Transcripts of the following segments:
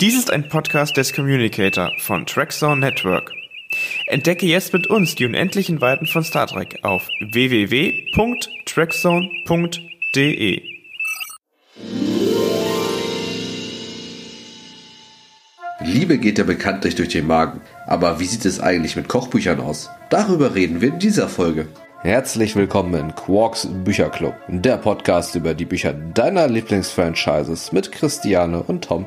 Dies ist ein Podcast des Communicator von Trackzone Network. Entdecke jetzt mit uns die unendlichen Weiten von Star Trek auf www.trackzone.de. Liebe geht ja bekanntlich durch den Magen. Aber wie sieht es eigentlich mit Kochbüchern aus? Darüber reden wir in dieser Folge. Herzlich willkommen in Quarks Bücherclub, der Podcast über die Bücher deiner Lieblingsfranchises mit Christiane und Tom.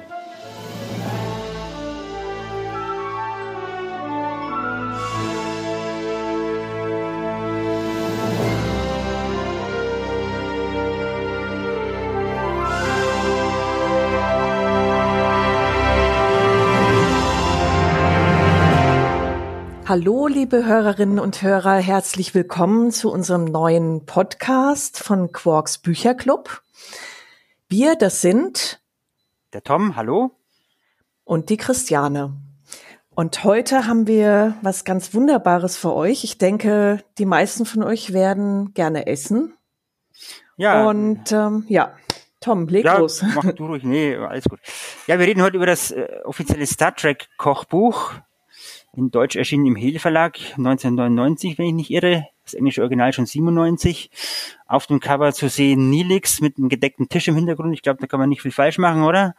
Hallo, liebe Hörerinnen und Hörer, herzlich willkommen zu unserem neuen Podcast von Quarks Bücherclub. Wir, das sind der Tom, hallo. Und die Christiane. Und heute haben wir was ganz Wunderbares für euch. Ich denke, die meisten von euch werden gerne essen. Ja. Und ähm, ja, Tom, leg ja, los. Mach du ruhig. Nee, alles gut. Ja, wir reden heute über das äh, offizielle Star Trek Kochbuch in Deutsch erschienen im Hehl Verlag 1999, wenn ich nicht irre. Das englische Original schon 97. Auf dem Cover zu sehen Nilix mit einem gedeckten Tisch im Hintergrund. Ich glaube, da kann man nicht viel falsch machen, oder?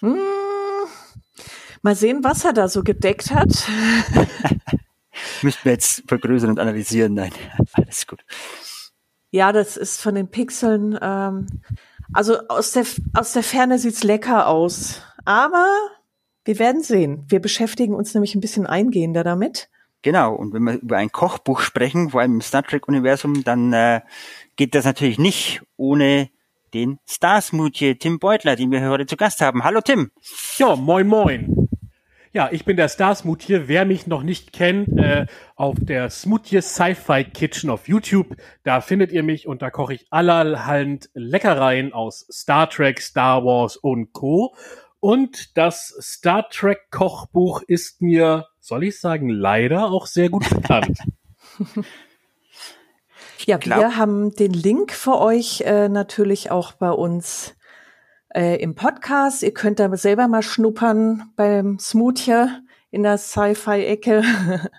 Hm. Mal sehen, was er da so gedeckt hat. Müssten wir jetzt vergrößern und analysieren. Nein, alles gut. Ja, das ist von den Pixeln. Ähm, also aus der aus der Ferne sieht's lecker aus, aber wir werden sehen. Wir beschäftigen uns nämlich ein bisschen eingehender damit. Genau, und wenn wir über ein Kochbuch sprechen, vor allem im Star Trek-Universum, dann äh, geht das natürlich nicht ohne den Star-Smoothie Tim Beutler, den wir heute zu Gast haben. Hallo Tim. Ja, moin moin. Ja, ich bin der Star Smoothie. Wer mich noch nicht kennt, äh, auf der Smoothie Sci-Fi Kitchen auf YouTube, da findet ihr mich und da koche ich allerhand Leckereien aus Star Trek, Star Wars und Co. Und das Star Trek Kochbuch ist mir, soll ich sagen, leider auch sehr gut bekannt. ja, wir haben den Link für euch äh, natürlich auch bei uns äh, im Podcast. Ihr könnt da selber mal schnuppern beim Smoothie in der Sci-Fi-Ecke.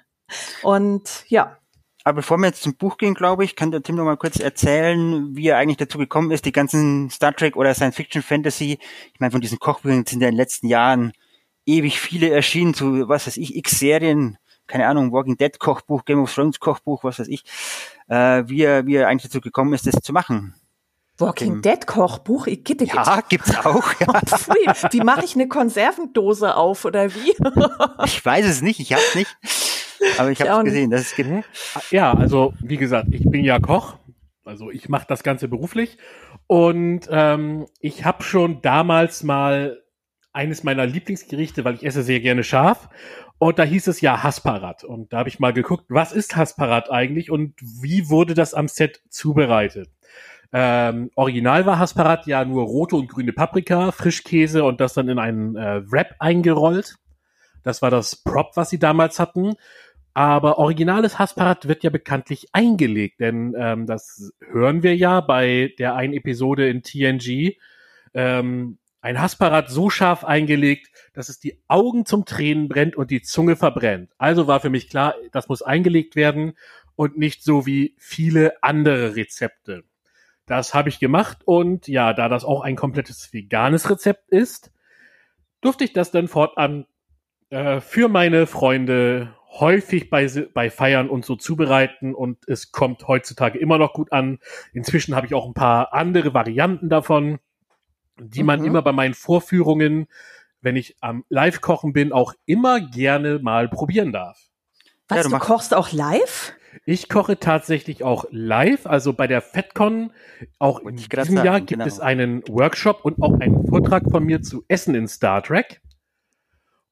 Und ja, aber bevor wir jetzt zum Buch gehen, glaube ich, kann der Tim noch mal kurz erzählen, wie er eigentlich dazu gekommen ist, die ganzen Star Trek oder Science Fiction Fantasy. Ich meine, von diesen Kochbüchern sind ja in den letzten Jahren ewig viele erschienen, zu was weiß ich, X-Serien, keine Ahnung, Walking Dead Kochbuch, Game of Thrones Kochbuch, was weiß ich, äh, wie, er, wie er eigentlich dazu gekommen ist, das zu machen. Walking Dead Kochbuch? Ich gitte, Ja, gibt's auch. Ja. Pfui, wie mache ich eine Konservendose auf oder wie? ich weiß es nicht, ich hab's nicht. Aber ich habe es gesehen, dass es gibt. Ja, also wie gesagt, ich bin ja Koch. Also ich mache das Ganze beruflich. Und ähm, ich habe schon damals mal eines meiner Lieblingsgerichte, weil ich esse sehr gerne scharf. Und da hieß es ja Hasparat. Und da habe ich mal geguckt, was ist Hasparat eigentlich und wie wurde das am Set zubereitet? Ähm, original war Hasparat ja nur rote und grüne Paprika, Frischkäse und das dann in einen äh, Wrap eingerollt. Das war das Prop, was sie damals hatten. Aber originales Hasparat wird ja bekanntlich eingelegt, denn ähm, das hören wir ja bei der einen Episode in TNG. Ähm, ein Hasparat so scharf eingelegt, dass es die Augen zum Tränen brennt und die Zunge verbrennt. Also war für mich klar, das muss eingelegt werden und nicht so wie viele andere Rezepte. Das habe ich gemacht und ja, da das auch ein komplettes veganes Rezept ist, durfte ich das dann fortan äh, für meine Freunde häufig bei, bei Feiern und so zubereiten und es kommt heutzutage immer noch gut an. Inzwischen habe ich auch ein paar andere Varianten davon, die man mhm. immer bei meinen Vorführungen, wenn ich am Live-Kochen bin, auch immer gerne mal probieren darf. Was, ja, du, du kochst auch live? Ich koche tatsächlich auch live, also bei der FedCon, auch in diesem sagen, Jahr gibt genau. es einen Workshop und auch einen Vortrag von mir zu Essen in Star Trek.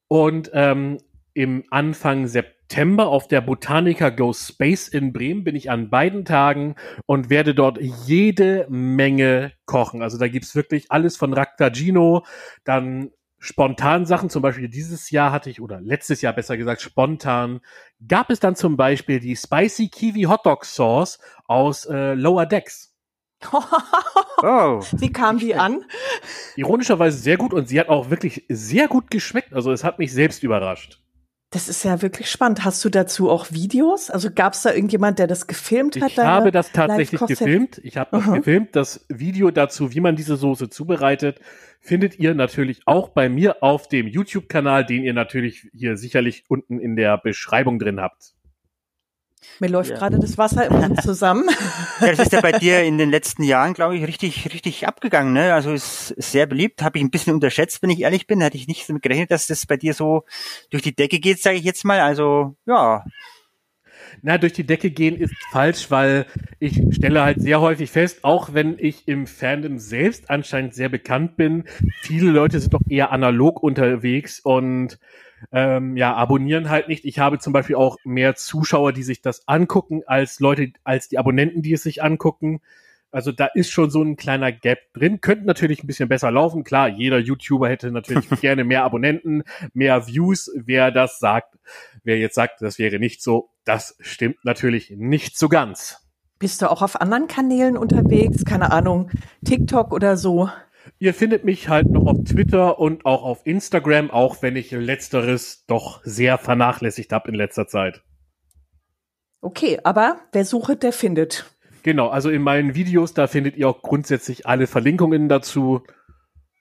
Und ähm, im Anfang September auf der Botanica Go Space in Bremen bin ich an beiden Tagen und werde dort jede Menge kochen. Also da gibt's wirklich alles von Raktagino, dann spontan Sachen, zum Beispiel dieses Jahr hatte ich, oder letztes Jahr besser gesagt, spontan, gab es dann zum Beispiel die Spicy Kiwi Hotdog Sauce aus äh, Lower Decks. oh. Wie kam die an? Ironischerweise sehr gut und sie hat auch wirklich sehr gut geschmeckt. Also es hat mich selbst überrascht. Das ist ja wirklich spannend. Hast du dazu auch Videos? Also gab es da irgendjemand, der das gefilmt hat? Ich habe das tatsächlich gefilmt. Ich habe das uh -huh. gefilmt. Das Video dazu, wie man diese Soße zubereitet, findet ihr natürlich auch bei mir auf dem YouTube-Kanal, den ihr natürlich hier sicherlich unten in der Beschreibung drin habt. Mir läuft ja. gerade das Wasser im Mund zusammen. Ja, das ist ja bei dir in den letzten Jahren, glaube ich, richtig, richtig abgegangen. Ne? Also ist, ist sehr beliebt. Habe ich ein bisschen unterschätzt, wenn ich ehrlich bin. Hätte ich nicht damit gerechnet, dass das bei dir so durch die Decke geht, sage ich jetzt mal. Also ja. Na, durch die Decke gehen ist falsch, weil ich stelle halt sehr häufig fest, auch wenn ich im Fandom selbst anscheinend sehr bekannt bin, viele Leute sind doch eher analog unterwegs und ähm, ja, abonnieren halt nicht. Ich habe zum Beispiel auch mehr Zuschauer, die sich das angucken, als Leute, als die Abonnenten, die es sich angucken. Also da ist schon so ein kleiner Gap drin. Könnte natürlich ein bisschen besser laufen. Klar, jeder YouTuber hätte natürlich gerne mehr Abonnenten, mehr Views. Wer das sagt, wer jetzt sagt, das wäre nicht so, das stimmt natürlich nicht so ganz. Bist du auch auf anderen Kanälen unterwegs? Keine Ahnung, TikTok oder so? Ihr findet mich halt noch auf Twitter und auch auf Instagram, auch wenn ich letzteres doch sehr vernachlässigt habe in letzter Zeit. Okay, aber wer sucht, der findet. Genau, also in meinen Videos, da findet ihr auch grundsätzlich alle Verlinkungen dazu.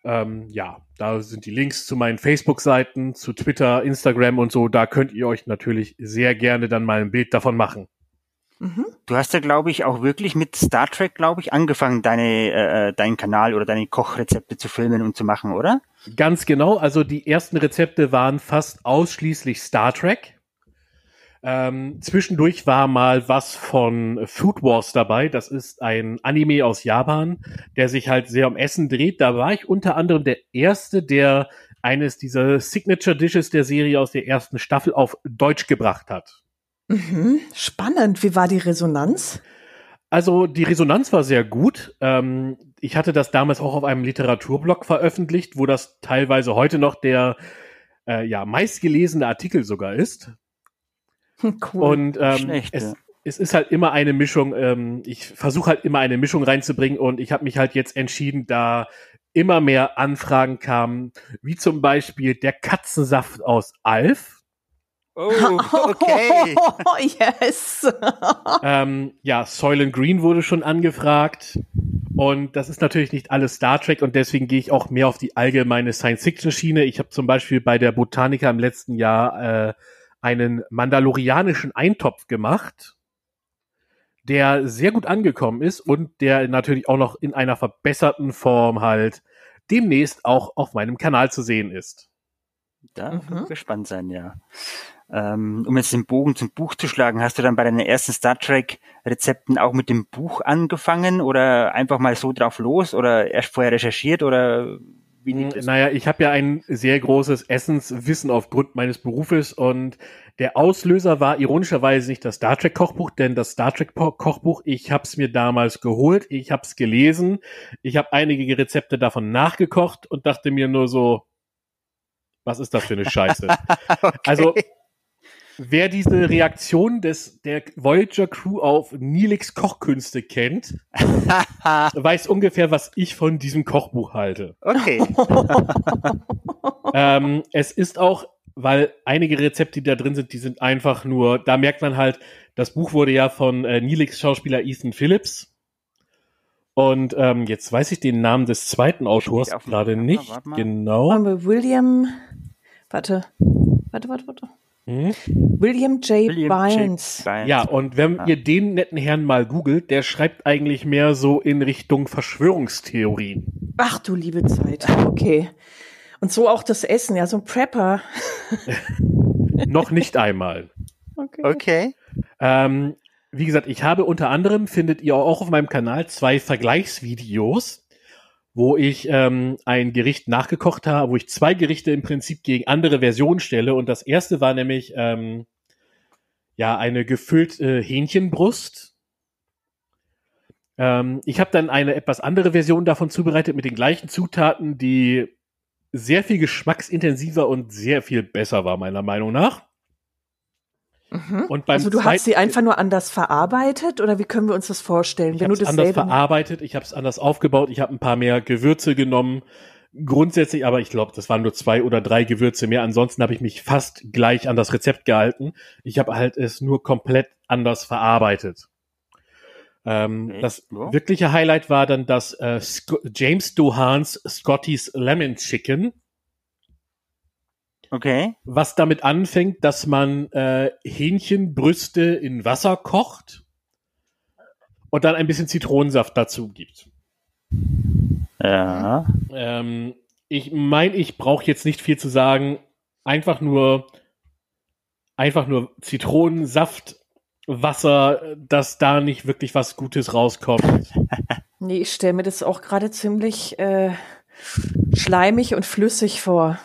Ähm, ja, da sind die Links zu meinen Facebook-Seiten, zu Twitter, Instagram und so. Da könnt ihr euch natürlich sehr gerne dann mal ein Bild davon machen. Mhm. Du hast ja, glaube ich, auch wirklich mit Star Trek, glaube ich, angefangen, deine, äh, deinen Kanal oder deine Kochrezepte zu filmen und zu machen, oder? Ganz genau. Also die ersten Rezepte waren fast ausschließlich Star Trek. Ähm, zwischendurch war mal was von Food Wars dabei. Das ist ein Anime aus Japan, der sich halt sehr um Essen dreht. Da war ich unter anderem der Erste, der eines dieser Signature Dishes der Serie aus der ersten Staffel auf Deutsch gebracht hat. Mhm. Spannend. Wie war die Resonanz? Also die Resonanz war sehr gut. Ähm, ich hatte das damals auch auf einem Literaturblog veröffentlicht, wo das teilweise heute noch der äh, ja meistgelesene Artikel sogar ist. Cool. Und ähm, Schlecht, es, ja. es ist halt immer eine Mischung. Ähm, ich versuche halt immer eine Mischung reinzubringen und ich habe mich halt jetzt entschieden, da immer mehr Anfragen kamen, wie zum Beispiel der Katzensaft aus Alf Oh, okay. Oh, yes. ähm, ja, Soylent Green wurde schon angefragt. Und das ist natürlich nicht alles Star Trek und deswegen gehe ich auch mehr auf die allgemeine Science-Fiction-Schiene. Ich habe zum Beispiel bei der Botanica im letzten Jahr äh, einen mandalorianischen Eintopf gemacht, der sehr gut angekommen ist und der natürlich auch noch in einer verbesserten Form halt demnächst auch auf meinem Kanal zu sehen ist. Da mhm. gespannt sein, ja. Ähm, um jetzt den Bogen zum Buch zu schlagen, hast du dann bei deinen ersten Star Trek Rezepten auch mit dem Buch angefangen oder einfach mal so drauf los oder erst vorher recherchiert oder wie liegt das? Naja, ich habe ja ein sehr großes Essenswissen aufgrund meines Berufes und der Auslöser war ironischerweise nicht das Star Trek Kochbuch, denn das Star Trek Kochbuch, ich habe es mir damals geholt, ich habe es gelesen, ich habe einige Rezepte davon nachgekocht und dachte mir nur so, was ist das für eine Scheiße? okay. Also Wer diese Reaktion des der Voyager Crew auf Nilix Kochkünste kennt, weiß ungefähr, was ich von diesem Kochbuch halte. Okay. ähm, es ist auch, weil einige Rezepte, die da drin sind, die sind einfach nur, da merkt man halt, das Buch wurde ja von äh, Nilix Schauspieler Ethan Phillips. Und ähm, jetzt weiß ich den Namen des zweiten Autors gerade nicht. Genau. William, warte, warte, warte, warte. Hm? William J. William Bynes. Ja, und wenn ja. ihr den netten Herrn mal googelt, der schreibt eigentlich mehr so in Richtung Verschwörungstheorien. Ach du liebe Zeit. Okay. Und so auch das Essen, ja, so ein Prepper. Noch nicht einmal. Okay. okay. Ähm, wie gesagt, ich habe unter anderem, findet ihr auch auf meinem Kanal, zwei Vergleichsvideos wo ich ähm, ein Gericht nachgekocht habe, wo ich zwei Gerichte im Prinzip gegen andere Versionen stelle. Und das erste war nämlich ähm, ja eine gefüllte Hähnchenbrust. Ähm, ich habe dann eine etwas andere Version davon zubereitet mit den gleichen Zutaten, die sehr viel geschmacksintensiver und sehr viel besser war, meiner Meinung nach. Mhm. Und beim also du hast sie einfach nur anders verarbeitet oder wie können wir uns das vorstellen? Ich habe es anders verarbeitet, ich habe es anders aufgebaut, ich habe ein paar mehr Gewürze genommen. Grundsätzlich, aber ich glaube, das waren nur zwei oder drei Gewürze mehr. Ansonsten habe ich mich fast gleich an das Rezept gehalten. Ich habe halt es nur komplett anders verarbeitet. Ähm, Okay, das ja. wirkliche Highlight war dann das äh, James Dohans Scotty's Lemon Chicken, Okay. was damit anfängt, dass man äh, Hähnchenbrüste in Wasser kocht und dann ein bisschen Zitronensaft dazu gibt. Ja. Ähm, ich meine, ich brauche jetzt nicht viel zu sagen. Einfach nur, einfach nur Zitronensaft, Wasser, dass da nicht wirklich was Gutes rauskommt. Nee, ich stelle mir das auch gerade ziemlich äh, schleimig und flüssig vor.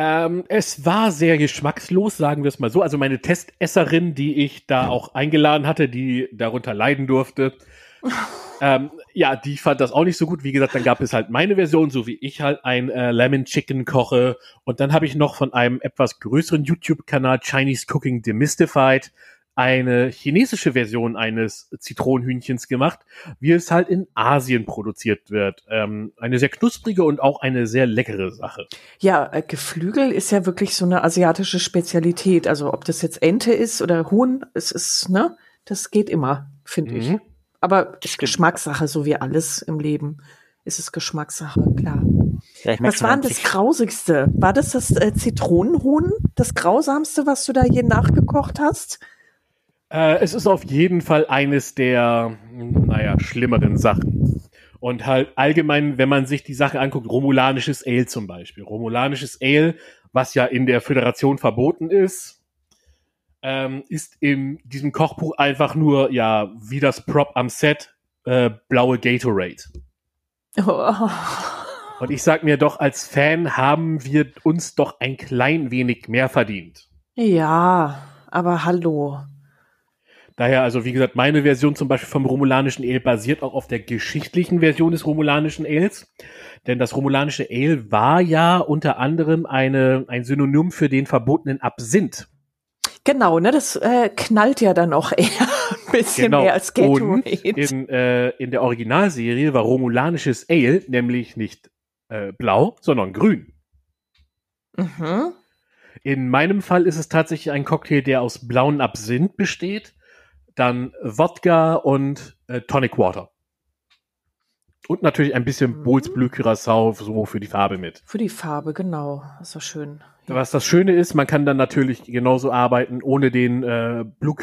Ähm, es war sehr geschmackslos, sagen wir es mal so. Also meine Testesserin, die ich da auch eingeladen hatte, die darunter leiden durfte, ähm, ja, die fand das auch nicht so gut. Wie gesagt, dann gab es halt meine Version, so wie ich halt ein äh, Lemon Chicken koche. Und dann habe ich noch von einem etwas größeren YouTube-Kanal Chinese Cooking Demystified eine chinesische Version eines Zitronenhühnchens gemacht, wie es halt in Asien produziert wird. Ähm, eine sehr knusprige und auch eine sehr leckere Sache. Ja, äh, Geflügel ist ja wirklich so eine asiatische Spezialität. Also ob das jetzt Ente ist oder Huhn, es ist, ne, das geht immer, finde ich. Mhm. Aber ist Geschmackssache, so wie alles im Leben. Ist es Geschmackssache, klar. ja ich Was war denn das ich- Grausigste? War das das äh, Zitronenhuhn? Das Grausamste, was du da je nachgekocht hast? Äh, es ist auf jeden Fall eines der, naja, schlimmeren Sachen. Und halt allgemein, wenn man sich die Sache anguckt, romulanisches Ale zum Beispiel. Romulanisches Ale, was ja in der Föderation verboten ist, ähm, ist in diesem Kochbuch einfach nur, ja, wie das Prop am Set, äh, blaue Gatorade. Oh. Und ich sag mir doch, als Fan haben wir uns doch ein klein wenig mehr verdient. Ja, aber hallo. Daher, also wie gesagt, meine Version zum Beispiel vom romulanischen Ale basiert auch auf der geschichtlichen Version des romulanischen Ales. Denn das romulanische Ale war ja unter anderem eine, ein Synonym für den verbotenen Absinth. Genau, ne, das äh, knallt ja dann auch eher ein bisschen mehr als Genau. Und Gatorade. in, äh, in der Originalserie war romulanisches Ale nämlich nicht äh, blau, sondern grün. Mhm. In meinem Fall ist es tatsächlich ein Cocktail, der aus blauen Absinth besteht, dann Wodka und äh, Tonic Water. Und natürlich ein bisschen Mhm. Curacao so für die Farbe mit. Für die Farbe, genau. Ist so schön. Was das Schöne ist, man kann dann natürlich genauso arbeiten. Ohne den äh, Blue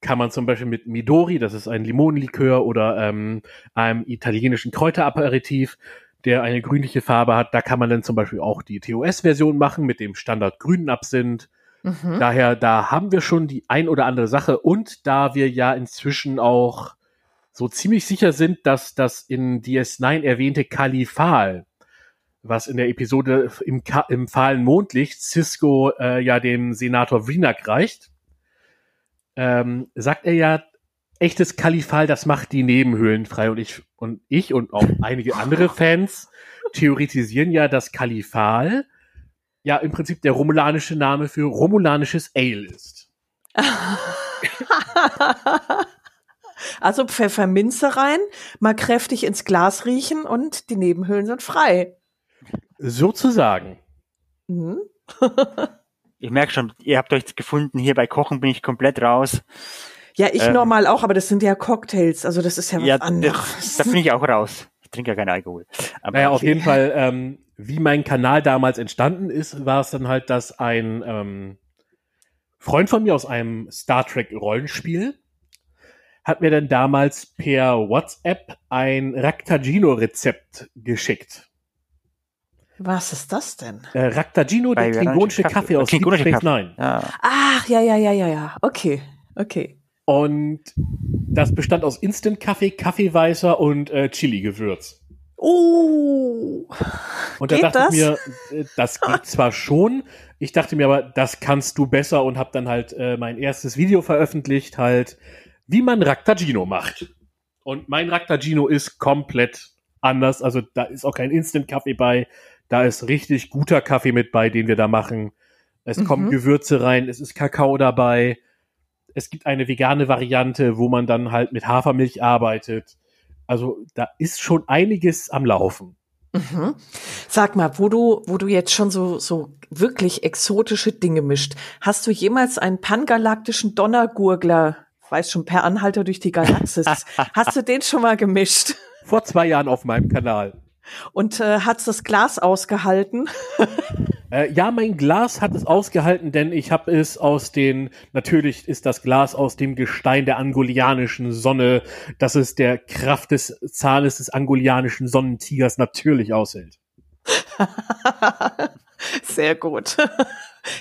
kann man zum Beispiel mit Midori, das ist ein Limonenlikör oder ähm, einem italienischen Kräuteraperitif, der eine grünliche Farbe hat. Da kann man dann zum Beispiel auch die TOS-Version machen mit dem Standard grünen Absinth. Mhm. Daher, da haben wir schon die ein oder andere Sache und da wir ja inzwischen auch so ziemlich sicher sind, dass das in DS9 erwähnte Kalifal, was in der Episode im, Ka im fahlen Mondlicht Cisco äh, ja dem Senator Wienak reicht, ähm, sagt er ja, echtes Kalifal, das macht die Nebenhöhlen frei und ich und ich und auch einige andere Fans theoretisieren ja, dass Kalifal ja im Prinzip der romulanische Name für romulanisches Ale ist. also Pfefferminze rein, mal kräftig ins Glas riechen und die Nebenhöhlen sind frei. Sozusagen. Mhm. Ich merke schon, ihr habt euch gefunden. Hier bei Kochen bin ich komplett raus. Ja, ich Ähm. normal auch, aber das sind ja Cocktails, also das ist ja was Ja, anderes. das, da bin ich auch raus. Ich trinke ja keinen Alkohol. Aber Naja, auf jeden Fall, ähm, wie mein Kanal damals entstanden ist, war es dann halt, dass ein ähm, Freund von mir aus einem Star Trek Rollenspiel hat mir dann damals per WhatsApp ein Raktagino-Rezept geschickt. Was ist das denn? Äh, Raktagino, der klingonische Kaffee. Kaffee aus Deep Klingonische Space Kaffee. Nine. Ja. Ach, ja, ja, ja, ja, ja. Okay, okay. Und das bestand aus Instant-Kaffee, Kaffeeweißer und äh, Chili-Gewürz. Oh, Und da dachte das? ich mir, äh, das geht zwar schon, ich dachte mir aber, das kannst du besser und habe dann halt äh, mein erstes Video veröffentlicht, halt, wie man Raktagino macht. Und mein Raktagino ist komplett anders, also da ist auch kein Instant-Kaffee bei, da ist richtig guter Kaffee mit bei, den wir da machen. Es Mhm. kommen Gewürze rein, es ist Kakao dabei. Es gibt eine vegane Variante, wo man dann halt mit Hafermilch arbeitet. Also da ist schon einiges am Laufen. Mhm. Sag mal, wo du, wo du jetzt schon so, so wirklich exotische Dinge mischt, hast du jemals einen pangalaktischen Donnergurgler, weiß schon, per Anhalter durch die Galaxis, hast du den schon mal gemischt? Vor zwei Jahren auf meinem Kanal. Und äh, hat's das Glas ausgehalten? Äh, ja, mein Glas hat es ausgehalten, denn ich habe es aus den, natürlich ist das Glas aus dem Gestein der angolianischen Sonne, dass es der Kraft des Zahnes des angolianischen Sonnentigers natürlich aushält. Sehr gut.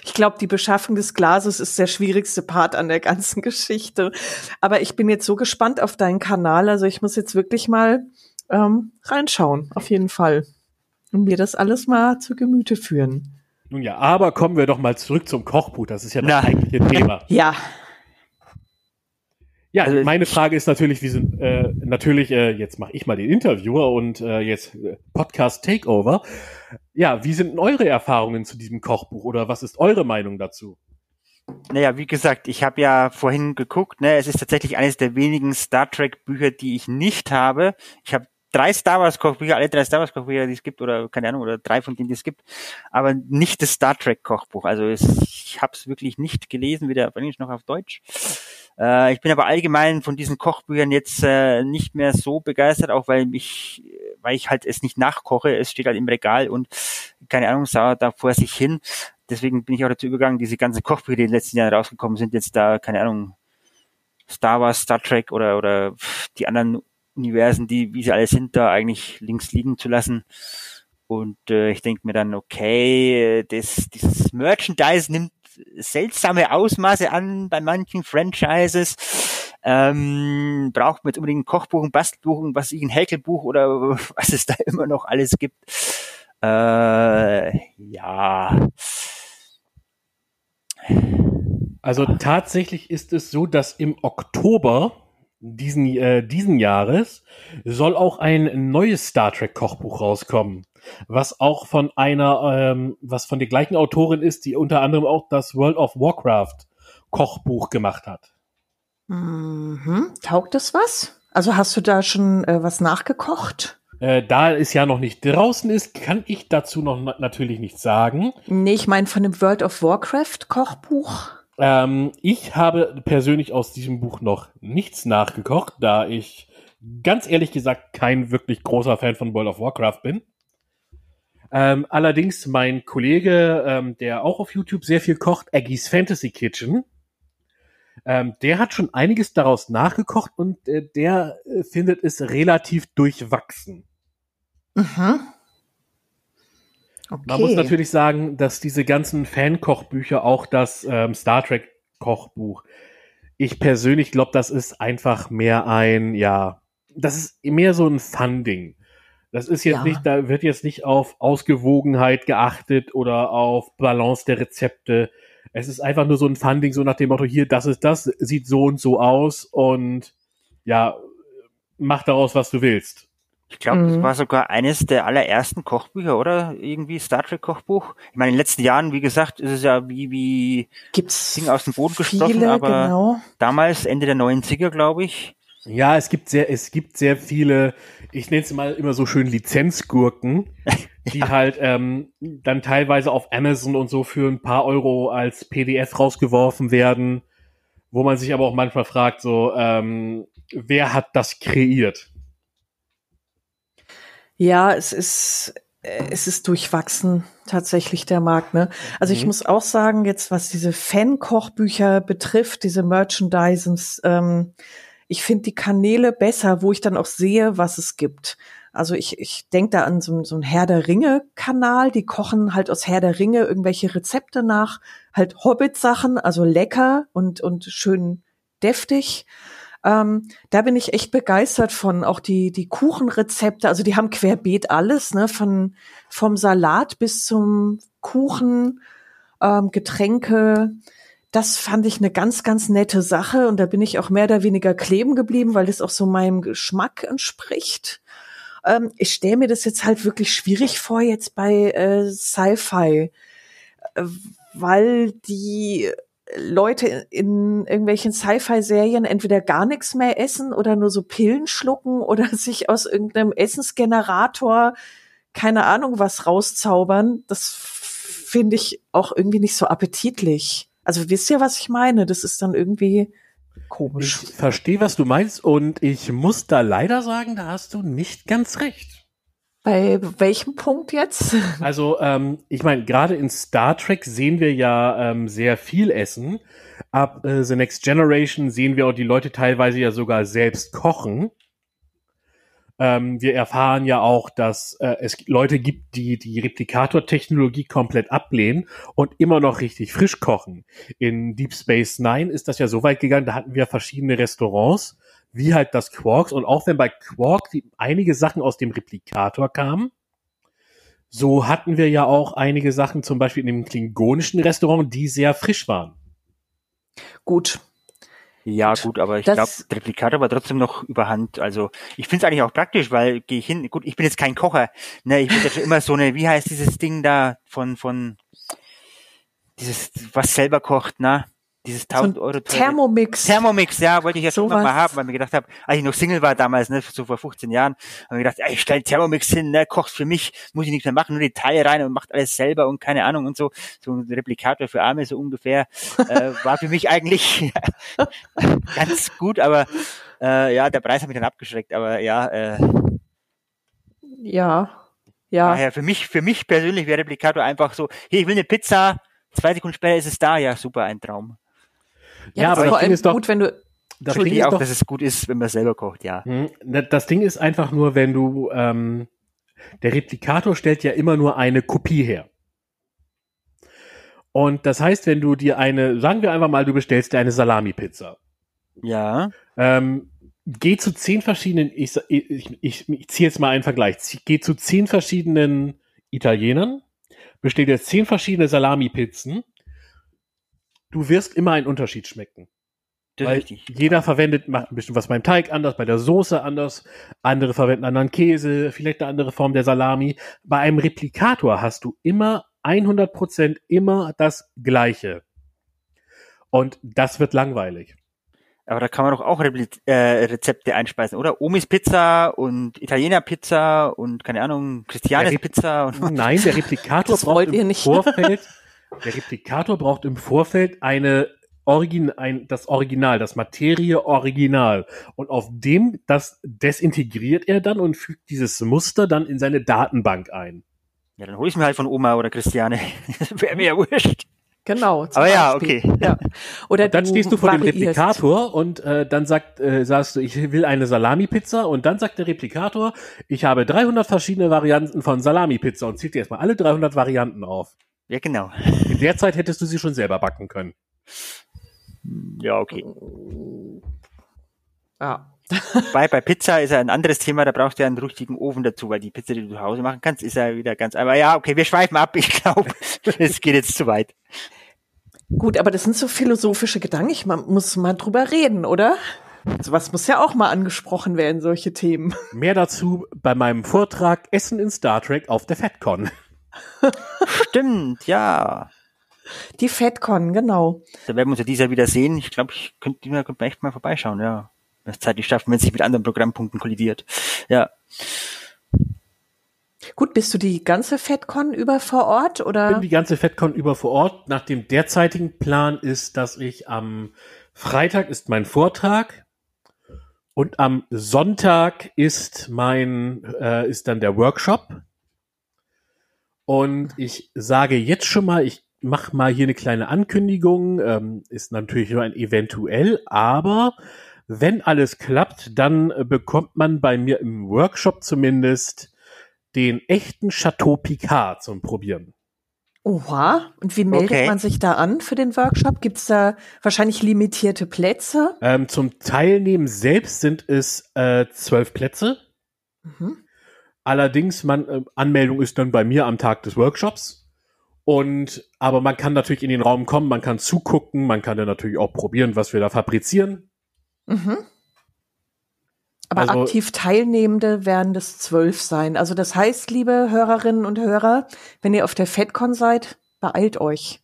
Ich glaube, die Beschaffung des Glases ist der schwierigste Part an der ganzen Geschichte. Aber ich bin jetzt so gespannt auf deinen Kanal. Also ich muss jetzt wirklich mal ähm, reinschauen, auf jeden Fall. Und mir das alles mal zu Gemüte führen. Nun ja, aber kommen wir doch mal zurück zum Kochbuch. Das ist ja das Na. eigentliche Thema. Ja, Ja, Also- meine Frage ist natürlich, wie sind äh, natürlich äh, jetzt mache ich mal den Interviewer und äh, jetzt äh, Podcast Takeover. Ja, wie sind denn eure Erfahrungen zu diesem Kochbuch oder was ist eure Meinung dazu? Naja, wie gesagt, ich habe ja vorhin geguckt, ne, es ist tatsächlich eines der wenigen Star Trek Bücher, die ich nicht habe. Ich habe drei Star Wars Kochbücher, alle drei Star Wars Kochbücher, die es gibt, oder keine Ahnung, oder drei von denen, die es gibt, aber nicht das Star Trek Kochbuch. Also es, ich habe es wirklich nicht gelesen, weder auf Englisch noch auf Deutsch. Äh, ich bin aber allgemein von diesen Kochbüchern jetzt äh, nicht mehr so begeistert, auch weil mich, weil ich halt es nicht nachkoche. Es steht halt im Regal und keine Ahnung, sauert da vor sich hin. Deswegen bin ich auch dazu übergegangen, diese ganzen Kochbücher, die in den letzten Jahren rausgekommen sind, jetzt da, keine Ahnung, Star Wars, Star Trek oder, oder die anderen Universen, die, wie sie alle sind, da eigentlich links liegen zu lassen. Und äh, ich denke mir dann, okay, das, dieses Merchandise nimmt seltsame Ausmaße an bei manchen Franchises. Ähm, braucht man jetzt unbedingt ein Kochbuch, ein Bastelbuch, was ich ein Häkelbuch oder was es da immer noch alles gibt. Äh, ja. Also tatsächlich ist es so, dass im Oktober diesen, äh, diesen Jahres soll auch ein neues Star Trek Kochbuch rauskommen, was auch von einer, ähm, was von der gleichen Autorin ist, die unter anderem auch das World of Warcraft Kochbuch gemacht hat. Mhm. Taugt das was? Also hast du da schon äh, was nachgekocht? Äh, da es ja noch nicht draußen ist, kann ich dazu noch na natürlich nichts sagen. Nee, ich meine von dem World of Warcraft Kochbuch. Ähm, ich habe persönlich aus diesem Buch noch nichts nachgekocht, da ich ganz ehrlich gesagt kein wirklich großer Fan von World of Warcraft bin. Ähm, allerdings mein Kollege, ähm, der auch auf YouTube sehr viel kocht, Aggies Fantasy Kitchen, ähm, der hat schon einiges daraus nachgekocht und äh, der äh, findet es relativ durchwachsen. Mhm. Okay. Man muss natürlich sagen, dass diese ganzen Fan-Kochbücher, auch das ähm, Star Trek-Kochbuch, ich persönlich glaube, das ist einfach mehr ein, ja, das ist mehr so ein Fun-Ding. Das ist jetzt Ja. nicht, da wird jetzt nicht auf Ausgewogenheit geachtet oder auf Balance der Rezepte. Es ist einfach nur so ein Fun-Ding, so nach dem Motto, hier, das ist das, sieht so und so aus und ja, mach daraus, was du willst. Ich glaube, das Mhm. war sogar eines der allerersten Kochbücher, oder? Irgendwie Star Trek Kochbuch. Ich meine, in den letzten Jahren, wie gesagt, ist es ja wie, wie Gibt's Ding aus dem Boden gesprochen, viele, aber genau. damals, Ende der 90er, glaube ich. Ja, es gibt sehr, es gibt sehr viele, ich nenne es mal immer so schön Lizenzgurken, die halt ähm, dann teilweise auf Amazon und so für ein paar Euro als PDF rausgeworfen werden, wo man sich aber auch manchmal fragt, so, ähm, wer hat das kreiert? Ja, es ist, äh, es ist durchwachsen, tatsächlich der Markt, ne? Also ich Mhm. muss auch sagen, jetzt was diese Fan-Kochbücher betrifft, diese Merchandises, ähm, ich finde die Kanäle besser, wo ich dann auch sehe, was es gibt. Also ich, ich denke da an so, so einen Herr der Ringe-Kanal, die kochen halt aus Herr der Ringe irgendwelche Rezepte nach, halt Hobbit-Sachen, also lecker und, und schön deftig. Ähm, da bin ich echt begeistert von. Auch die, die Kuchenrezepte, also die haben querbeet alles, ne, von, vom Salat bis zum Kuchen, ähm, Getränke. Das fand ich eine ganz, ganz nette Sache und da bin ich auch mehr oder weniger kleben geblieben, weil das auch so meinem Geschmack entspricht. Ähm, ich stelle mir das jetzt halt wirklich schwierig vor, jetzt bei äh, Sci-Fi, äh, weil die Leute in irgendwelchen Sci-Fi-Serien entweder gar nichts mehr essen oder nur so Pillen schlucken oder sich aus irgendeinem Essensgenerator keine Ahnung was rauszaubern. Das finde ich auch irgendwie nicht so appetitlich. Also wisst ihr, was ich meine? Das ist dann irgendwie komisch. Ich verstehe, was du meinst und ich muss da leider sagen, da hast du nicht ganz recht. Bei welchem Punkt jetzt? Also, ähm, ich meine, gerade in Star Trek sehen wir ja ähm, sehr viel Essen. Ab äh, The Next Generation sehen wir auch die Leute teilweise ja sogar selbst kochen. Ähm, wir erfahren ja auch, dass äh, es Leute gibt, die die Replikator-Technologie komplett ablehnen und immer noch richtig frisch kochen. In Deep Space Nine ist das ja so weit gegangen, da hatten wir verschiedene Restaurants, wie halt das Quarks. Und auch wenn bei Quark die, einige Sachen aus dem Replikator kamen, so hatten wir ja auch einige Sachen, zum Beispiel in dem klingonischen Restaurant, die sehr frisch waren. Gut, ja, gut, aber ich glaube, der Replikator war trotzdem noch überhand. Also ich finde es eigentlich auch praktisch, weil gehe ich hin, gut, ich bin jetzt kein Kocher, ne, ich bin ja schon immer so eine, wie heißt dieses Ding da von, von dieses, was selber kocht, ne? Dieses 1000 so Euro teure. Thermomix. Thermomix, ja, wollte ich ja schon so mal haben, weil mir gedacht habe, als ich noch Single war damals, ne, so vor 15 Jahren, habe mir gedacht, ja, ich stelle Thermomix hin, ne, kocht für mich, muss ich nichts mehr machen, nur die Teile rein und macht alles selber und keine Ahnung und so. So ein Replikator für Arme so ungefähr. äh, war für mich eigentlich ganz gut, aber äh, ja, der Preis hat mich dann abgeschreckt, aber ja, äh, ja. Ja. Daher für mich, für mich persönlich wäre Replikator einfach so, hier, ich will eine Pizza, zwei Sekunden später ist es da, ja, super, ein Traum. Ja, ja aber vor allem ist doch, gut, wenn du das Ding ist auch, doch, dass es gut ist, wenn man selber kocht, ja. Hm, das Ding ist einfach nur, wenn du ähm, der Replikator stellt ja immer nur eine Kopie her. Und das heißt, wenn du dir eine, sagen wir einfach mal, du bestellst dir eine Salami-Pizza. Ja. Ähm, geh zu zehn verschiedenen, ich, ich, ich, ich ziehe jetzt mal einen Vergleich, geh zu zehn verschiedenen Italienern, bestell dir zehn verschiedene Salami-Pizzen du wirst immer einen Unterschied schmecken. Das Weil richtig. jeder verwendet, macht ein bisschen was beim Teig anders, bei der Soße anders, andere verwenden anderen Käse, vielleicht eine andere Form der Salami. Bei einem Replikator hast du immer 100% immer das Gleiche. Und das wird langweilig. Aber da kann man doch auch äh, Rezepte einspeisen, oder? Omis Pizza und Italiener Pizza und keine Ahnung, Christianes Pizza. Und Nein, der Replikator braucht im Vorfeld Der Replikator braucht im Vorfeld eine Origin, ein, das Original, das Materie Original. Und auf dem, das desintegriert er dann und fügt dieses Muster dann in seine Datenbank ein. Ja, dann hol ich mir halt von Oma oder Christiane. Wäre mir ja wurscht. Genau. Aber ja, okay. Ja. Oder und dann stehst du vor dem Replikator und äh, dann sagt, äh, sagst du, ich will eine Salami-Pizza und dann sagt der Replikator, ich habe 300 verschiedene Varianten von Salami-Pizza und zieht dir erstmal alle 300 Varianten auf. Ja, genau. In der Zeit hättest du sie schon selber backen können. Ja, okay. Ja. bei, bei Pizza ist ja ein anderes Thema, da brauchst du ja einen richtigen Ofen dazu, weil die Pizza, die du zu Hause machen kannst, ist ja wieder ganz, aber ja, okay, wir schweifen ab, ich glaube, es geht jetzt zu weit. Gut, aber das sind so philosophische Gedanken, ich man muss mal drüber reden, oder? Sowas muss ja auch mal angesprochen werden, solche Themen. Mehr dazu bei meinem Vortrag Essen in Star Trek auf der FedCon. Stimmt, ja. Die FedCon, genau. Da werden wir uns ja dieses Jahr wieder sehen. Ich glaube, ich könnte könnte echt mal vorbeischauen, ja. Das zeitlich schaffen, wenn es sich mit anderen Programmpunkten kollidiert. Ja. Gut, bist du die ganze FedCon über vor Ort oder? Ich bin die ganze FedCon über vor Ort. Nach dem derzeitigen Plan ist, dass ich am Freitag ist mein Vortrag und am Sonntag ist mein äh, ist dann der Workshop und ich sage jetzt schon mal, ich mache mal hier eine kleine Ankündigung, ähm, ist natürlich nur ein eventuell, aber wenn alles klappt, dann bekommt man bei mir im Workshop zumindest den echten Chateau Picard zum Probieren. Oha, und wie meldet okay. man sich da an für den Workshop? Gibt es da wahrscheinlich limitierte Plätze? Ähm, zum Teilnehmen selbst sind es äh, zwölf Plätze. Mhm. Allerdings, man, äh, Anmeldung ist dann bei mir am Tag des Workshops. Und, aber man kann natürlich in den Raum kommen, man kann zugucken, man kann dann natürlich auch probieren, was wir da fabrizieren. Mhm. Aber also, aktiv Teilnehmende werden das zwölf sein. Also das heißt, liebe Hörerinnen und Hörer, wenn ihr auf der FedCon seid, beeilt euch.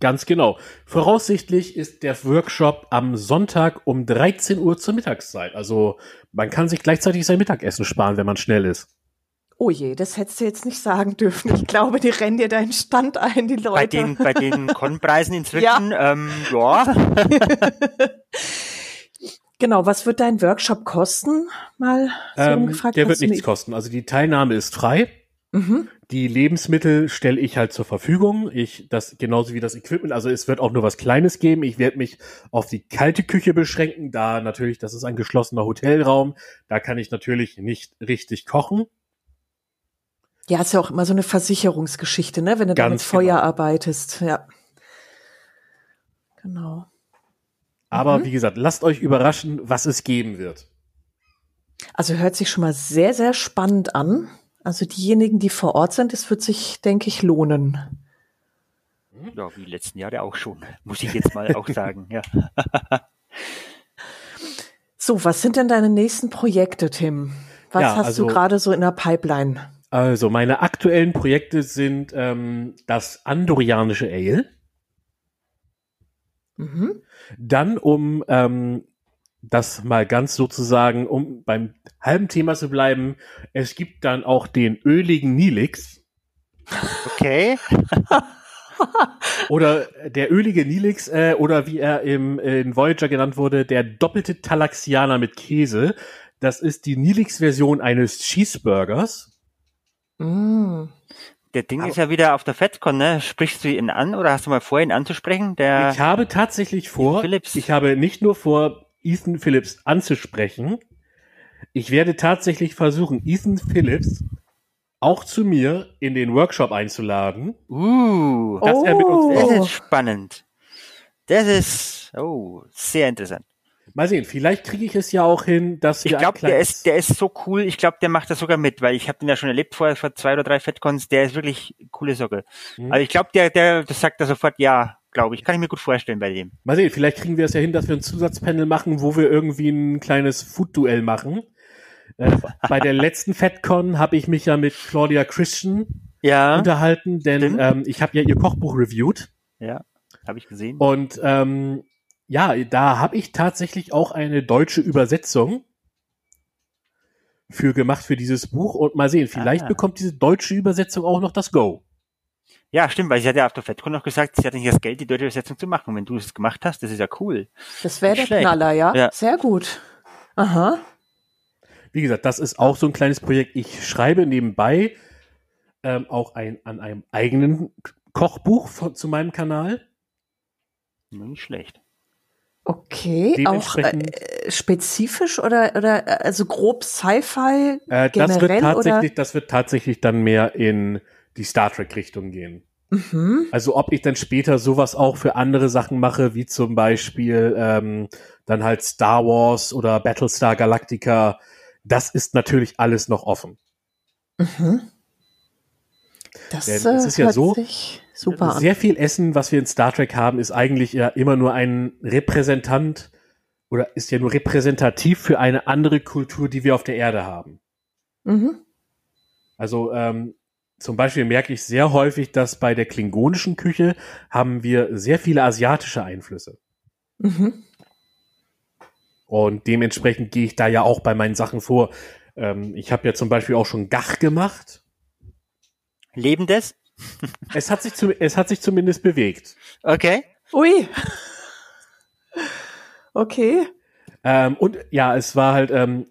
Ganz genau. Voraussichtlich ist der Workshop am Sonntag um 13 Uhr zur Mittagszeit. Also man kann sich gleichzeitig sein Mittagessen sparen, wenn man schnell ist. Oh je, das hättest du jetzt nicht sagen dürfen. Ich glaube, die rennen dir deinen Stand ein, die Leute. Bei den, bei den Konpreisen inzwischen, ja. Ähm, ja. genau, was wird dein Workshop kosten? Mal so ähm, umgefragt. Der wird nichts kosten. Also die Teilnahme ist frei. Mhm. Die Lebensmittel stelle ich halt zur Verfügung. Ich, das, genauso wie das Equipment. Also es wird auch nur was Kleines geben. Ich werde mich auf die kalte Küche beschränken, da natürlich, das ist ein geschlossener Hotelraum. Da kann ich natürlich nicht richtig kochen. Ja, ist ja auch immer so eine Versicherungsgeschichte, ne? Wenn du da mit Feuer genau. arbeitest, ja. Genau. Aber mhm. wie gesagt, lasst euch überraschen, was es geben wird. Also hört sich schon mal sehr, sehr spannend an. Also diejenigen, die vor Ort sind, es wird sich, denke ich, lohnen. Ja, wie letzten Jahre auch schon, muss ich jetzt mal auch sagen, ja. so, was sind denn deine nächsten Projekte, Tim? Was ja, hast also, du gerade so in der Pipeline? Also, meine aktuellen Projekte sind ähm, das andorianische Ale. Mhm. Dann, um ähm, das mal ganz sozusagen, um beim halben Thema zu bleiben, es gibt dann auch den öligen Nilix. Okay. oder der ölige Nilix, äh, oder wie er im, in Voyager genannt wurde, der doppelte Talaxianer mit Käse. Das ist die Nilix-Version eines Cheeseburgers. Mm. Der Ding Aber ist ja wieder auf der FedCon, ne? Sprichst du ihn an oder hast du mal vor, ihn anzusprechen? Der ich habe tatsächlich vor, Philips. ich habe nicht nur vor, Ethan Phillips anzusprechen. Ich werde tatsächlich versuchen, Ethan Phillips auch zu mir in den Workshop einzuladen. Uh, dass oh. er mit uns oh. das ist spannend. Das ist oh sehr interessant. Mal sehen, vielleicht kriege ich es ja auch hin, dass wir. Ich glaube, der ist, der ist so cool. Ich glaube, der macht das sogar mit, weil ich habe den ja schon erlebt vor, vor zwei oder drei FedCons. Der ist wirklich coole Socke. Mhm. Also ich glaube, der, der, das sagt er sofort ja glaube ich. Kann ich mir gut vorstellen bei dem. Mal sehen, vielleicht kriegen wir es ja hin, dass wir ein Zusatzpanel machen, wo wir irgendwie ein kleines Food-Duell machen. Äh, bei der letzten FedCon habe ich mich ja mit Claudia Christian ja, unterhalten, denn ähm, ich habe ja ihr Kochbuch reviewed. Ja, habe ich gesehen. Und ähm, ja, da habe ich tatsächlich auch eine deutsche Übersetzung für gemacht für dieses Buch und mal sehen, vielleicht ah. bekommt diese deutsche Übersetzung auch noch das Go. Ja, stimmt, weil sie hat ja auf der FedCon noch gesagt, sie hat nicht das Geld, die deutsche Übersetzung zu machen. Und wenn du es gemacht hast, das ist ja cool. Das wäre der schlecht. Knaller, ja? ja. Sehr gut. Aha. Wie gesagt, das ist auch so ein kleines Projekt. Ich schreibe nebenbei ähm, auch ein, an einem eigenen Kochbuch von, zu meinem Kanal. Nicht schlecht. Okay, auch äh, spezifisch oder oder äh, also grob Sci-Fi äh, das wird tatsächlich, oder? das wird tatsächlich dann mehr in die Star Trek Richtung gehen. Mhm. Also ob ich dann später sowas auch für andere Sachen mache, wie zum Beispiel ähm, dann halt Star Wars oder Battlestar Galactica, das ist natürlich alles noch offen. Mhm. Das, Denn es ist ja so, super sehr viel Essen, was wir in Star Trek haben, ist eigentlich ja immer nur ein Repräsentant oder ist ja nur repräsentativ für eine andere Kultur, die wir auf der Erde haben. Mhm. Also ähm, zum Beispiel merke ich sehr häufig, dass bei der klingonischen Küche haben wir sehr viele asiatische Einflüsse. Mhm. Und dementsprechend gehe ich da ja auch bei meinen Sachen vor. Ähm, ich habe ja zum Beispiel auch schon Gach gemacht. Lebendes? es, hat sich zu, es hat sich zumindest bewegt. Okay. Ui. Okay. Ähm, und ja, es war halt, ähm,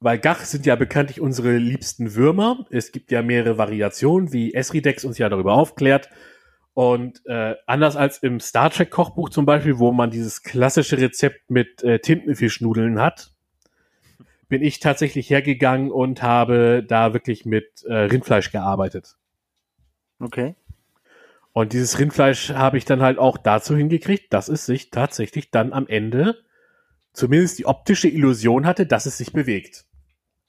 weil Gach sind ja bekanntlich unsere liebsten Würmer. Es gibt ja mehrere Variationen, wie Esridex uns ja darüber aufklärt. Und äh, anders als im Star Trek Kochbuch zum Beispiel, wo man dieses klassische Rezept mit äh, Tintenfischnudeln hat, bin ich tatsächlich hergegangen und habe da wirklich mit äh, Rindfleisch gearbeitet. Okay. Und dieses Rindfleisch habe ich dann halt auch dazu hingekriegt, dass es sich tatsächlich dann am Ende zumindest die optische Illusion hatte, dass es sich bewegt.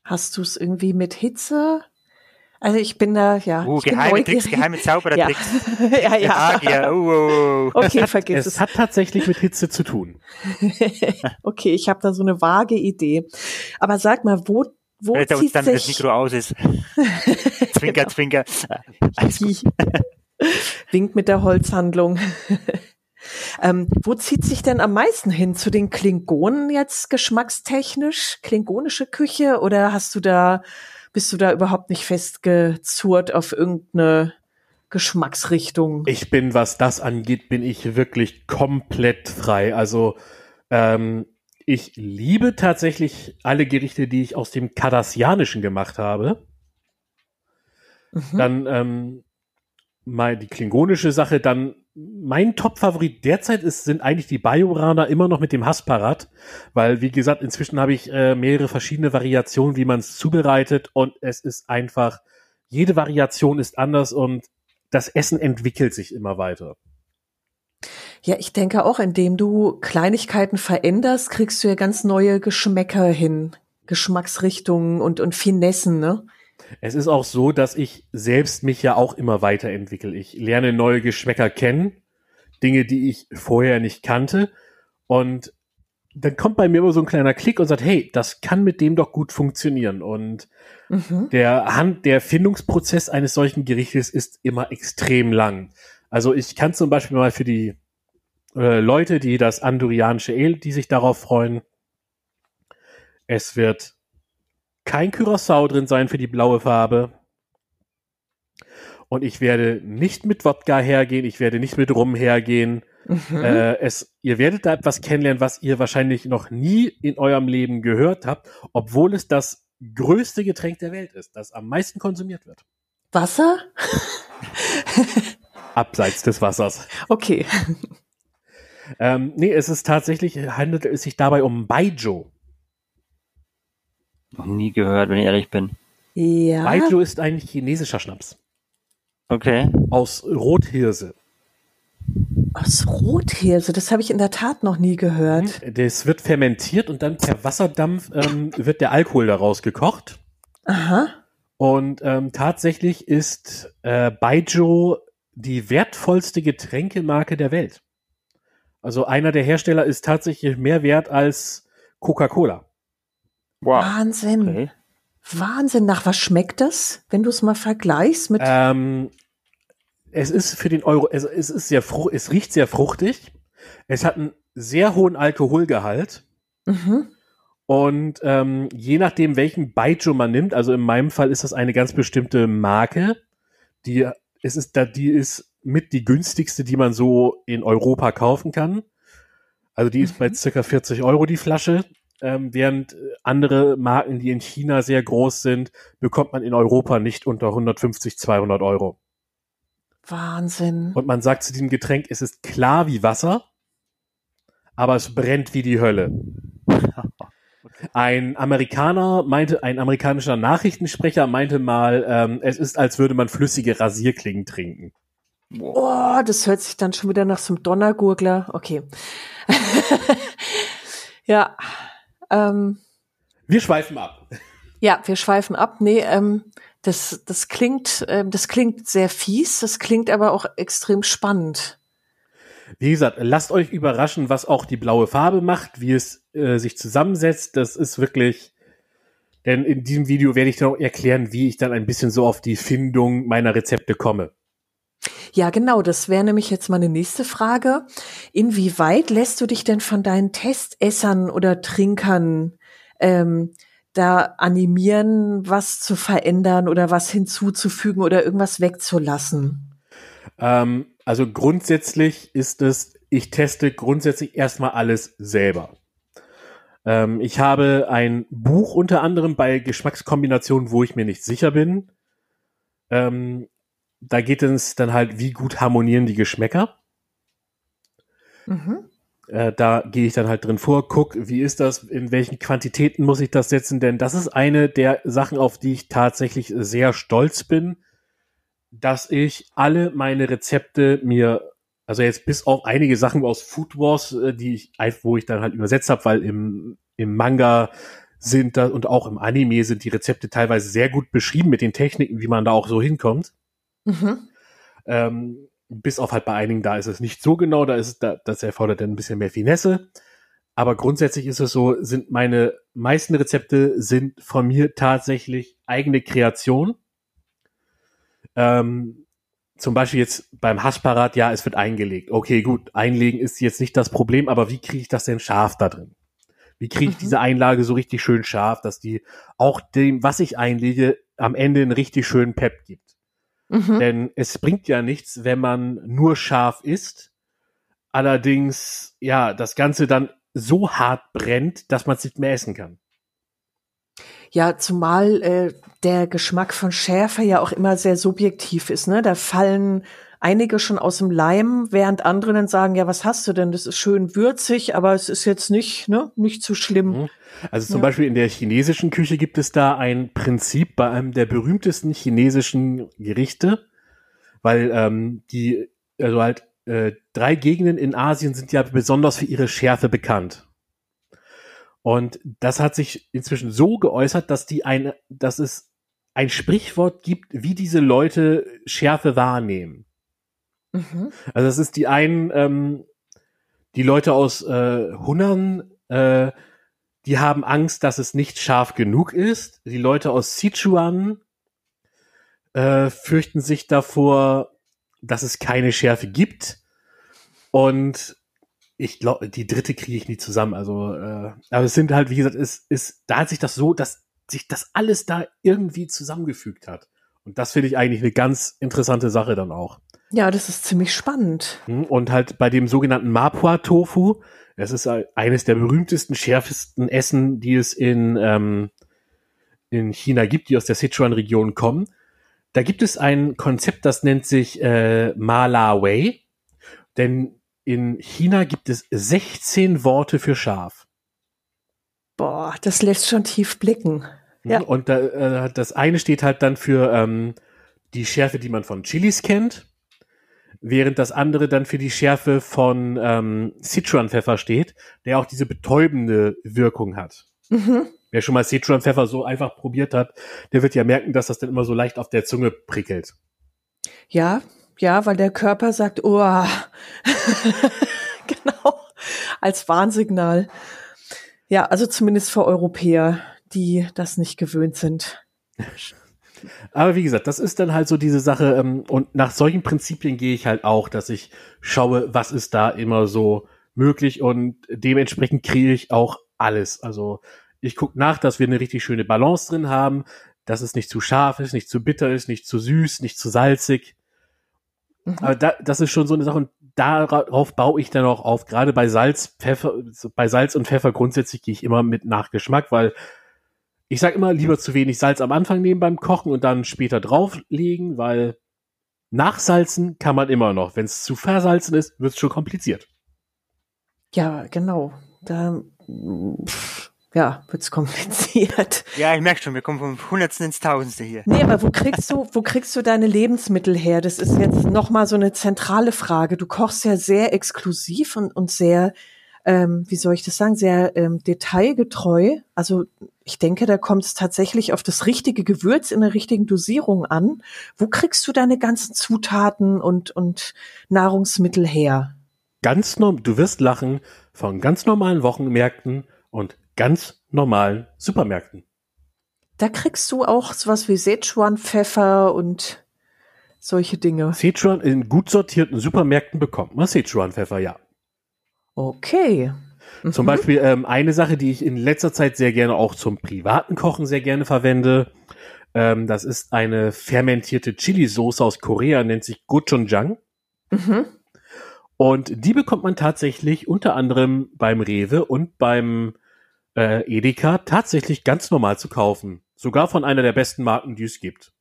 Hast du es irgendwie mit Hitze? Also ich bin da, ja. Uh, geheime Tricks, geheime Zauberertricks. Ja, ja. ja. Uh, uh, uh. Okay, vergiss es. Es hat tatsächlich mit Hitze zu tun. okay, ich habe da so eine vage Idee. Aber sag mal, wo wo Wenn zieht dann sich... das Mikro aus ist. zwinker, genau. zwinker. Wink mit der Holzhandlung. Ähm, wo zieht sich denn am meisten hin? Zu den Klingonen jetzt geschmackstechnisch? Klingonische Küche? Oder hast du da, bist du da überhaupt nicht festgezurrt auf irgendeine Geschmacksrichtung? Ich bin, was das angeht, bin ich wirklich komplett frei. Also ähm, ich liebe tatsächlich alle Gerichte, die ich aus dem Kardassianischen gemacht habe. Mhm. Dann ähm, mal die klingonische Sache, dann mein Top-Favorit derzeit ist, sind eigentlich die Bajoraner immer noch mit dem Hasparat, weil, wie gesagt, inzwischen habe ich äh, mehrere verschiedene Variationen, wie man es zubereitet und es ist einfach, jede Variation ist anders und das Essen entwickelt sich immer weiter. Ja, ich denke auch, indem du Kleinigkeiten veränderst, kriegst du ja ganz neue Geschmäcker hin, Geschmacksrichtungen und, und Finessen, ne? Es ist auch so, dass ich selbst mich ja auch immer weiterentwickle. Ich lerne neue Geschmäcker kennen, Dinge, die ich vorher nicht kannte. Und dann kommt bei mir immer so ein kleiner Klick und sagt, hey, das kann mit dem doch gut funktionieren. Und mhm. der Hand, der Findungsprozess eines solchen Gerichtes ist immer extrem lang. Also ich kann zum Beispiel mal für die äh, Leute, die das andorianische Ale, die sich darauf freuen, es wird kein Curacao drin sein für die blaue Farbe. Und ich werde nicht mit Wodka hergehen, ich werde nicht mit Rum hergehen. Mhm. Äh, es, ihr werdet da etwas kennenlernen, was ihr wahrscheinlich noch nie in eurem Leben gehört habt, obwohl es das größte Getränk der Welt ist, das am meisten konsumiert wird. Wasser? Abseits des Wassers. Okay. Ähm, nee, es ist tatsächlich, handelt es sich dabei um Baijiu. Noch nie gehört, wenn ich ehrlich bin. Ja. Baijiu ist eigentlich chinesischer Schnaps. Okay. Aus Rothirse. Aus Rothirse, das habe ich in der Tat noch nie gehört. Mhm. Das wird fermentiert und dann per Wasserdampf ähm, wird der Alkohol daraus gekocht. Aha. Und ähm, tatsächlich ist äh, Baijiu die wertvollste Getränkemarke der Welt. Also einer der Hersteller ist tatsächlich mehr wert als Coca-Cola. Wow. Wahnsinn. Okay. Wahnsinn. Nach was schmeckt das, wenn du es mal vergleichst mit? Ähm, es ist für den Euro, es, es ist sehr frucht, es riecht sehr fruchtig. Es hat einen sehr hohen Alkoholgehalt. Mhm. Und ähm, je nachdem, welchen Baijiu man nimmt, also in meinem Fall ist das eine ganz bestimmte Marke, die es ist da, die ist mit die günstigste, die man so in Europa kaufen kann. Also die ist mhm. bei circa 40 Euro die Flasche ähm, während äh, andere Marken, die in China sehr groß sind, bekommt man in Europa nicht unter 150, 200 Euro. Wahnsinn. Und man sagt zu diesem Getränk, es ist klar wie Wasser, aber es brennt wie die Hölle. Ein Amerikaner meinte, ein amerikanischer Nachrichtensprecher meinte mal, ähm, es ist, als würde man flüssige Rasierklingen trinken. Oh, das hört sich dann schon wieder nach so einem Donnergurgler. Okay. ja. Ähm, wir schweifen ab. Ja, wir schweifen ab. Nee, ähm, das, das klingt, ähm, das klingt sehr fies, das klingt aber auch extrem spannend. Wie gesagt, lasst euch überraschen, was auch die blaue Farbe macht, wie es äh, sich zusammensetzt. Das ist wirklich, denn in diesem Video werde ich dann auch erklären, wie ich dann ein bisschen so auf die Findung meiner Rezepte komme. Ja, genau, das wäre nämlich jetzt meine nächste Frage. Inwieweit lässt du dich denn von deinen Testessern oder Trinkern ähm, da animieren, was zu verändern oder was hinzuzufügen oder irgendwas wegzulassen? Ähm, also grundsätzlich ist es, ich teste grundsätzlich erstmal alles selber. Ähm, ich habe ein Buch unter anderem bei Geschmackskombinationen, wo ich mir nicht sicher bin. Ähm, da geht es dann halt, wie gut harmonieren die Geschmäcker. Mhm. Äh, da gehe ich dann halt drin vor, guck, wie ist das, in welchen Quantitäten muss ich das setzen, denn das ist eine der Sachen, auf die ich tatsächlich sehr stolz bin, dass ich alle meine Rezepte mir, also jetzt bis auf einige Sachen aus Food Wars, äh, die ich, wo ich dann halt übersetzt habe, weil im, im Manga sind da und auch im Anime sind die Rezepte teilweise sehr gut beschrieben mit den Techniken, wie man da auch so hinkommt. Mhm. Ähm, bis auf halt bei einigen, da ist es nicht so genau, da ist da, das erfordert dann ein bisschen mehr Finesse. Aber grundsätzlich ist es so, sind meine meisten Rezepte sind von mir tatsächlich eigene Kreation. Ähm, zum Beispiel jetzt beim Haschparat, ja, es wird eingelegt. Okay, gut, einlegen ist jetzt nicht das Problem, aber wie kriege ich das denn scharf da drin? Wie kriege ich Mhm. diese Einlage so richtig schön scharf, dass die auch dem, was ich einlege, am Ende einen richtig schönen Pep gibt? Mhm. Denn es bringt ja nichts, wenn man nur scharf isst, allerdings, ja, das Ganze dann so hart brennt, dass man es nicht mehr essen kann. Ja, zumal äh, der Geschmack von Schärfe ja auch immer sehr subjektiv ist. Ne? Da fallen einige schon aus dem Leim, während andere dann sagen, ja, was hast du denn? Das ist schön würzig, aber es ist jetzt nicht, ne, nicht zu schlimm. Mhm. Also zum Ja. Beispiel in der chinesischen Küche gibt es da ein Prinzip bei einem der berühmtesten chinesischen Gerichte, weil ähm, die, also halt äh, drei Gegenden in Asien sind ja besonders für ihre Schärfe bekannt. Und das hat sich inzwischen so geäußert, dass die eine, dass es ein Sprichwort gibt, wie diese Leute Schärfe wahrnehmen. Mhm. Also das ist die einen, ähm, die Leute aus äh, Hunan, äh, die haben Angst, dass es nicht scharf genug ist. Die Leute aus Sichuan äh, fürchten sich davor, dass es keine Schärfe gibt. Und ich glaube, die dritte kriege ich nie zusammen. Also, äh, aber es sind halt, wie gesagt, es ist, da hat sich das so, dass sich das alles da irgendwie zusammengefügt hat. Und das finde ich eigentlich eine ganz interessante Sache dann auch. Ja, das ist ziemlich spannend. Hm, Und halt bei dem sogenannten Mapua-Tofu, das ist eines der berühmtesten, schärfsten Essen, die es in, ähm, in China gibt, die aus der Sichuan-Region kommen. Da gibt es ein Konzept, das nennt sich äh, Ma Wei. Denn in China gibt es 16 Worte für scharf. Boah, das lässt schon tief blicken. Hm, Ja. Und da, äh, das eine steht halt dann für ähm, die Schärfe, die man von Chilis kennt, während das andere dann für die Schärfe von ähm, Sichuan-Pfeffer steht, der auch diese betäubende Wirkung hat. Mhm. Wer schon mal Sichuan-Pfeffer so einfach probiert hat, der wird ja merken, dass das dann immer so leicht auf der Zunge prickelt. Ja, ja, weil der Körper sagt, oh, genau, als Warnsignal. Ja, also zumindest für Europäer, die das nicht gewöhnt sind. Aber wie gesagt, das ist dann halt so diese Sache. Ähm, und nach solchen Prinzipien gehe ich halt auch, dass ich schaue, was ist da immer so möglich und dementsprechend kriege ich auch alles. Also ich gucke nach, dass wir eine richtig schöne Balance drin haben, dass es nicht zu scharf ist, nicht zu bitter ist, nicht zu süß, nicht zu salzig. Mhm. Aber da, das ist schon so eine Sache und darauf baue ich dann auch auf. Gerade bei Salz, Pfeffer, bei Salz und Pfeffer grundsätzlich gehe ich immer mit nach Geschmack, weil ich sage immer lieber zu wenig Salz am Anfang nehmen beim Kochen und dann später drauflegen, weil nachsalzen kann man immer noch. Wenn es zu versalzen ist, wird es schon kompliziert. Ja, genau. Da, pff, ja, wird's kompliziert. Ja, ich merke schon, wir kommen vom Hundertsten ins Tausendste hier. Nee, aber wo kriegst du, wo kriegst du deine Lebensmittel her? Das ist jetzt nochmal so eine zentrale Frage. Du kochst ja sehr exklusiv und, und sehr, ähm, wie soll ich das sagen, sehr ähm, detailgetreu. Also ich denke, da kommt es tatsächlich auf das richtige Gewürz in der richtigen Dosierung an. Wo kriegst du deine ganzen Zutaten und, und Nahrungsmittel her? Ganz norm du wirst lachen von ganz normalen Wochenmärkten und ganz normalen Supermärkten. Da kriegst du auch sowas wie Szechuan-Pfeffer und solche Dinge. Sichuan in gut sortierten Supermärkten bekommt man Sichuan-Pfeffer, ja. Okay. Zum Mhm. Beispiel ähm, eine Sache, die ich in letzter Zeit sehr gerne auch zum privaten Kochen sehr gerne verwende. Ähm, das ist eine fermentierte Chili-Soße aus Korea, nennt sich Gochujang. Mhm. Und die bekommt man tatsächlich unter anderem beim Rewe und beim äh, Edeka tatsächlich ganz normal zu kaufen. Sogar von einer der besten Marken, die es gibt.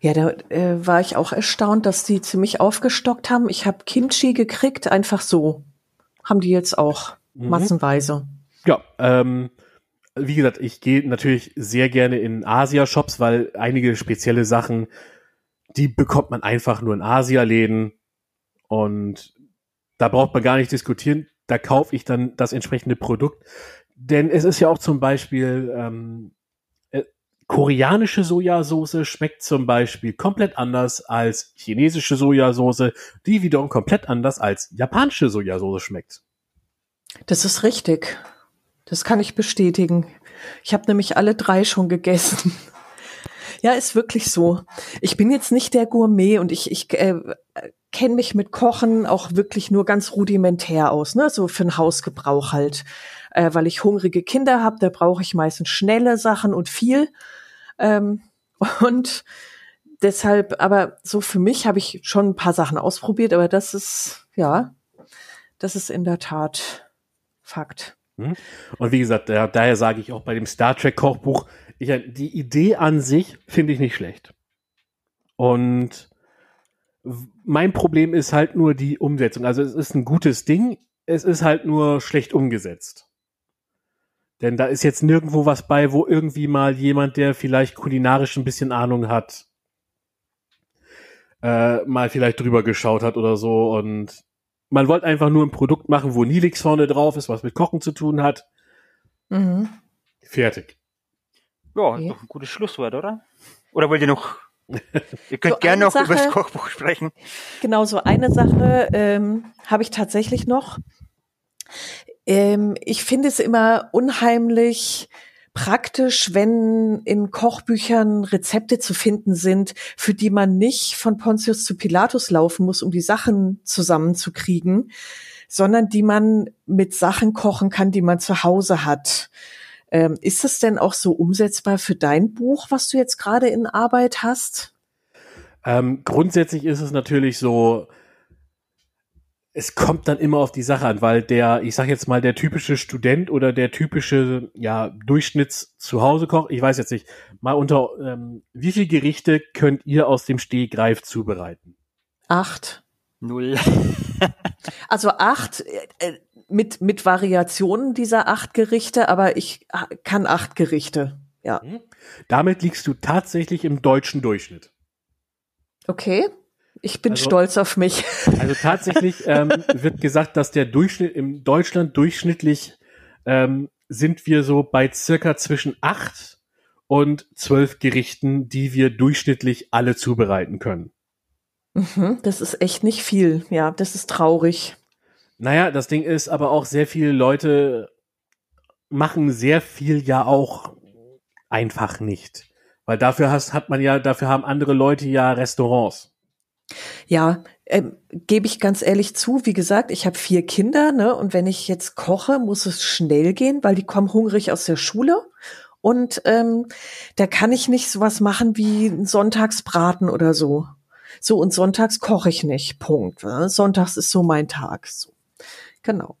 Ja, da äh, war ich auch erstaunt, dass die ziemlich aufgestockt haben. Ich habe Kimchi gekriegt, einfach so. Haben die jetzt auch Mhm. massenweise. Ja, ähm, wie gesagt, ich gehe natürlich sehr gerne in Asia-Shops, weil einige spezielle Sachen, die bekommt man einfach nur in Asia-Läden und da braucht man gar nicht diskutieren. Da kaufe ich dann das entsprechende Produkt. Denn es ist ja auch zum Beispiel ähm, äh, koreanische Sojasauce schmeckt zum Beispiel komplett anders als chinesische Sojasauce, die wiederum komplett anders als japanische Sojasauce schmeckt. Das ist richtig. Das kann ich bestätigen. Ich habe nämlich alle drei schon gegessen. Ja, ist wirklich so. Ich bin jetzt nicht der Gourmet und ich, ich äh, kenne mich mit Kochen auch wirklich nur ganz rudimentär aus, ne? So für den Hausgebrauch halt. Äh, weil ich hungrige Kinder habe, da brauche ich meistens schnelle Sachen und viel. Ähm, und deshalb, aber so für mich habe ich schon ein paar Sachen ausprobiert, aber das ist, ja, das ist in der Tat Fakt. Hm? Und wie gesagt, da, daher sage ich auch bei dem Star Trek Kochbuch, ich, die Idee an sich finde ich nicht schlecht. Und mein Problem ist halt nur die Umsetzung. Also es ist ein gutes Ding, es ist halt nur schlecht umgesetzt. Denn da ist jetzt nirgendwo was bei, wo irgendwie mal jemand, der vielleicht kulinarisch ein bisschen Ahnung hat, äh, mal vielleicht drüber geschaut hat oder so. Und man wollte einfach nur ein Produkt machen, wo Nilix vorne drauf ist, was mit Kochen zu tun hat. Mhm. Fertig. Ja, okay. doch ein gutes Schlusswort, oder? Oder wollt ihr noch Ihr könnt so gerne noch über das Kochbuch sprechen. Genau, so eine Sache ähm, habe ich tatsächlich noch. Ähm, ich finde es immer unheimlich praktisch, wenn in Kochbüchern Rezepte zu finden sind, für die man nicht von Pontius zu Pilatus laufen muss, um die Sachen zusammenzukriegen, sondern die man mit Sachen kochen kann, die man zu Hause hat. Ähm, ist das denn auch so umsetzbar für dein Buch, was du jetzt gerade in Arbeit hast? Ähm, grundsätzlich ist es natürlich so, es kommt dann immer auf die Sache an, weil der, ich sag jetzt mal, der typische Student oder der typische, ja, Durchschnitts Zuhause-Koch, ich weiß jetzt nicht, mal unter, ähm, wie viele Gerichte könnt ihr aus dem Stehgreif zubereiten? Acht. Null. also acht, äh, mit, mit Variationen dieser acht Gerichte, aber ich kann acht Gerichte. Ja. Mhm. Damit liegst du tatsächlich im deutschen Durchschnitt. Okay. Ich bin also, stolz auf mich. Also tatsächlich ähm, wird gesagt, dass der Durchschnitt im Deutschland durchschnittlich ähm, sind wir so bei circa zwischen acht und zwölf Gerichten, die wir durchschnittlich alle zubereiten können. Mhm, das ist echt nicht viel. Ja, das ist traurig. Naja, das Ding ist aber auch sehr viele Leute machen sehr viel ja auch einfach nicht. Weil dafür hast, hat man ja, dafür haben andere Leute ja Restaurants. Ja, ähm, gebe ich ganz ehrlich zu. Wie gesagt, ich habe vier Kinder, ne? Und wenn ich jetzt koche, muss es schnell gehen, weil die kommen hungrig aus der Schule. Und ähm, da kann ich nicht sowas machen wie Sonntagsbraten oder so. So, und sonntags koche ich nicht. Punkt. Ne? Sonntags ist so mein Tag. So. Genau.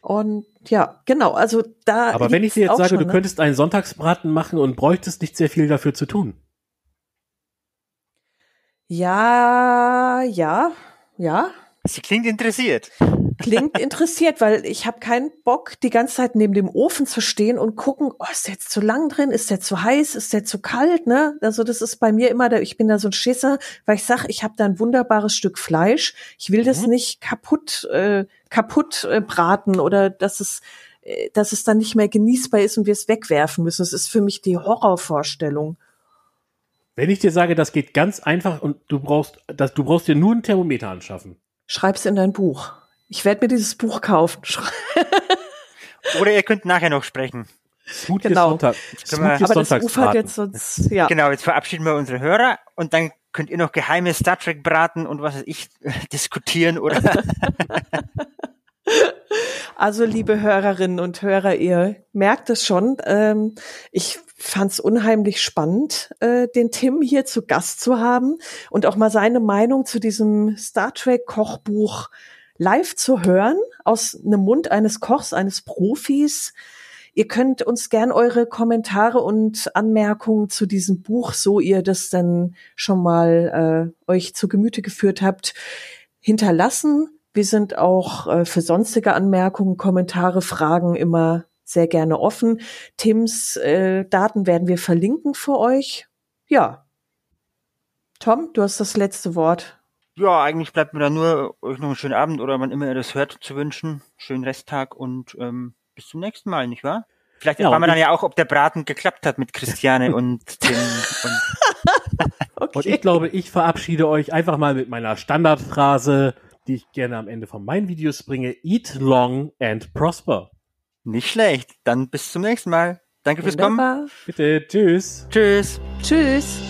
Und ja, genau, also da. Aber wenn ich dir jetzt sage, schon, du ne? könntest einen Sonntagsbraten machen und bräuchtest nicht sehr viel dafür zu tun. Ja, ja, ja. Sie klingt interessiert. Klingt interessiert, weil ich habe keinen Bock, die ganze Zeit neben dem Ofen zu stehen und gucken, oh, ist der jetzt zu lang drin, ist der zu heiß, ist der zu kalt, ne? Also das ist bei mir immer, der, ich bin da so ein Schisser, weil ich sag, ich habe da ein wunderbares Stück Fleisch, ich will das mhm. nicht kaputt, äh, kaputt äh, braten oder dass es, äh, dass es dann nicht mehr genießbar ist und wir es wegwerfen müssen. Das ist für mich die Horrorvorstellung. Wenn ich dir sage, das geht ganz einfach und du brauchst, das, du brauchst dir nur ein Thermometer anschaffen. Schreib's in dein Buch. Ich werde mir dieses Buch kaufen. Oder ihr könnt nachher noch sprechen. Smooth genau. Sonntag. Aber das ufert jetzt sonst, ja. Genau, jetzt verabschieden wir unsere Hörer und dann könnt ihr noch geheime Star Trek braten und was weiß ich diskutieren oder. also liebe Hörerinnen und Hörer, ihr merkt es schon. Ähm, ich fand es unheimlich spannend, äh, den Tim hier zu Gast zu haben und auch mal seine Meinung zu diesem Star Trek Kochbuch live zu hören aus einem Mund eines Kochs, eines Profis. Ihr könnt uns gern eure Kommentare und Anmerkungen zu diesem Buch, so ihr das dann schon mal äh, euch zu Gemüte geführt habt, hinterlassen. Wir sind auch äh, für sonstige Anmerkungen, Kommentare, Fragen immer sehr gerne offen. Tims äh, Daten werden wir verlinken für euch. Ja. Tom, du hast das letzte Wort. Ja, eigentlich bleibt mir da nur euch noch einen schönen Abend oder wann immer ihr das hört zu wünschen. Schönen Resttag und ähm, bis zum nächsten Mal, nicht wahr? Vielleicht ja, erfahren wir dann ja auch, ob der Braten geklappt hat mit Christiane und Tim. Und, okay. und ich glaube, ich verabschiede euch einfach mal mit meiner Standardphrase, die ich gerne am Ende von meinen Videos bringe. Eat long and prosper. Nicht schlecht. Dann bis zum nächsten Mal. Danke fürs Kommen. Wunderbar. Bitte, tschüss. Tschüss. Tschüss.